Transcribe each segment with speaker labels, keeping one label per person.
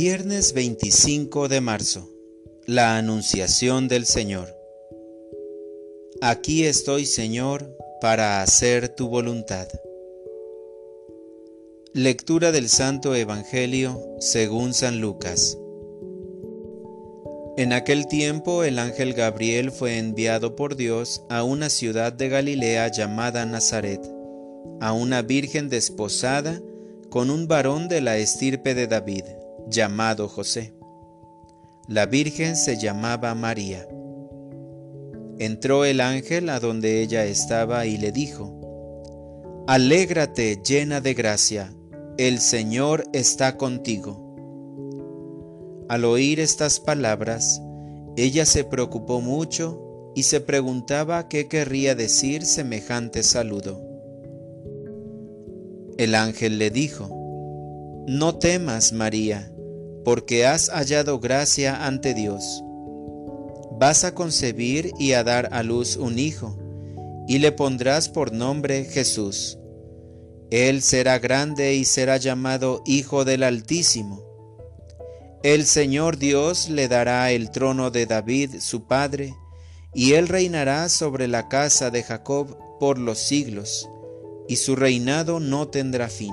Speaker 1: Viernes 25 de marzo. La Anunciación del Señor. Aquí estoy, Señor, para hacer tu voluntad. Lectura del Santo Evangelio según San Lucas. En aquel tiempo el ángel Gabriel fue enviado por Dios a una ciudad de Galilea llamada Nazaret, a una virgen desposada con un varón de la estirpe de David llamado José. La Virgen se llamaba María. Entró el ángel a donde ella estaba y le dijo, Alégrate llena de gracia, el Señor está contigo. Al oír estas palabras, ella se preocupó mucho y se preguntaba qué querría decir semejante saludo. El ángel le dijo, No temas, María, porque has hallado gracia ante Dios. Vas a concebir y a dar a luz un hijo, y le pondrás por nombre Jesús. Él será grande y será llamado Hijo del Altísimo. El Señor Dios le dará el trono de David, su padre, y él reinará sobre la casa de Jacob por los siglos, y su reinado no tendrá fin.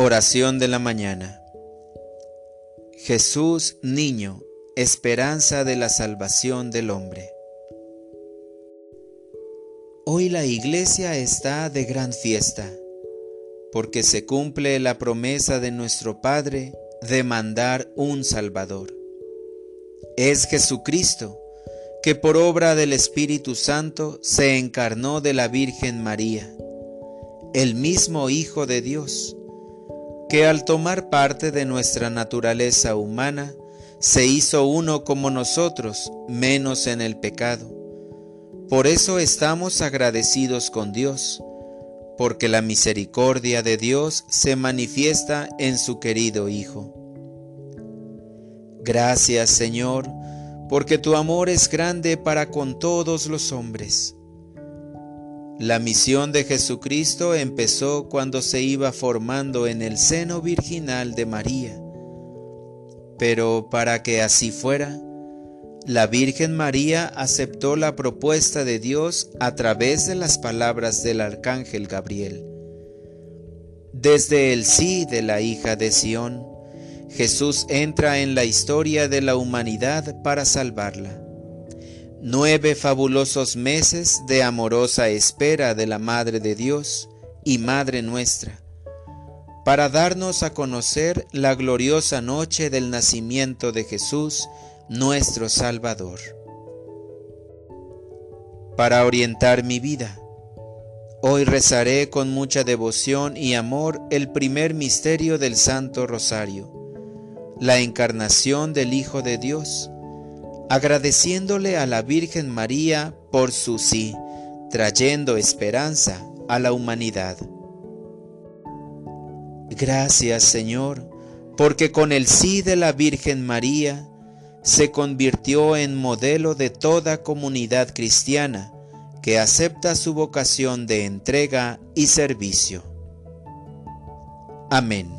Speaker 1: Oración de la mañana. Jesús, niño, esperanza de la salvación del hombre. Hoy la iglesia está de gran fiesta, porque se cumple la promesa de nuestro Padre de mandar un Salvador. Es Jesucristo, que por obra del Espíritu Santo se encarnó de la Virgen María, el mismo Hijo de Dios que al tomar parte de nuestra naturaleza humana, se hizo uno como nosotros, menos en el pecado. Por eso estamos agradecidos con Dios, porque la misericordia de Dios se manifiesta en su querido Hijo. Gracias Señor, porque tu amor es grande para con todos los hombres. La misión de Jesucristo empezó cuando se iba formando en el seno virginal de María. Pero para que así fuera, la Virgen María aceptó la propuesta de Dios a través de las palabras del arcángel Gabriel. Desde el sí de la hija de Sión, Jesús entra en la historia de la humanidad para salvarla nueve fabulosos meses de amorosa espera de la Madre de Dios y Madre nuestra, para darnos a conocer la gloriosa noche del nacimiento de Jesús, nuestro Salvador. Para orientar mi vida, hoy rezaré con mucha devoción y amor el primer misterio del Santo Rosario, la encarnación del Hijo de Dios, agradeciéndole a la Virgen María por su sí, trayendo esperanza a la humanidad. Gracias Señor, porque con el sí de la Virgen María se convirtió en modelo de toda comunidad cristiana que acepta su vocación de entrega y servicio. Amén.